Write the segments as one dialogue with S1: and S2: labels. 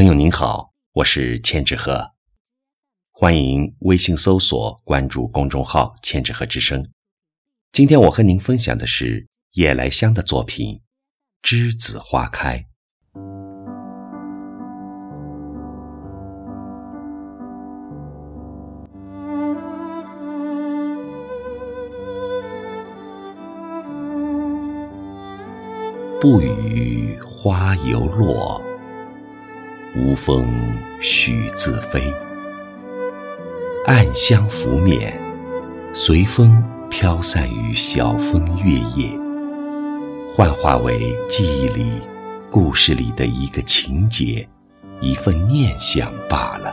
S1: 朋友您好，我是千纸鹤，欢迎微信搜索关注公众号“千纸鹤之声”。今天我和您分享的是夜来香的作品《栀子花开》。不语花犹落。无风许自飞，暗香拂面，随风飘散于晓风月夜，幻化为记忆里、故事里的一个情节，一份念想罢了。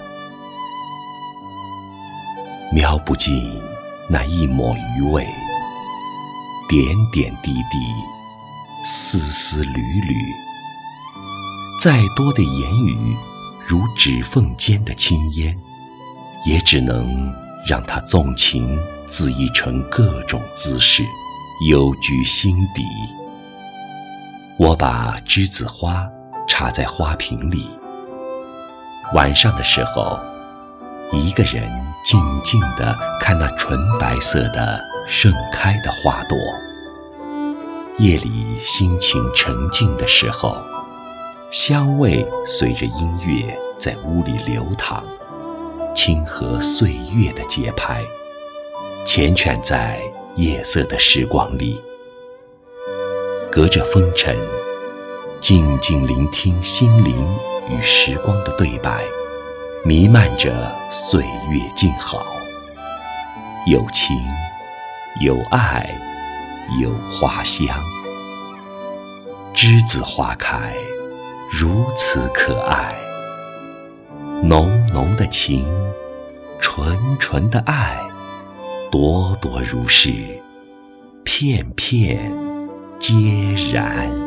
S1: 描不尽那一抹余味，点点滴滴，丝丝缕缕。再多的言语，如指缝间的青烟，也只能让它纵情恣意成各种姿势，幽居心底。我把栀子花插在花瓶里，晚上的时候，一个人静静地看那纯白色的盛开的花朵。夜里心情沉静的时候。香味随着音乐在屋里流淌，轻和岁月的节拍，缱绻在夜色的时光里。隔着风尘，静静聆听心灵与时光的对白，弥漫着岁月静好。有情，有爱，有花香，栀子花开。如此可爱，浓浓的情，纯纯的爱，朵朵如是，片片皆然。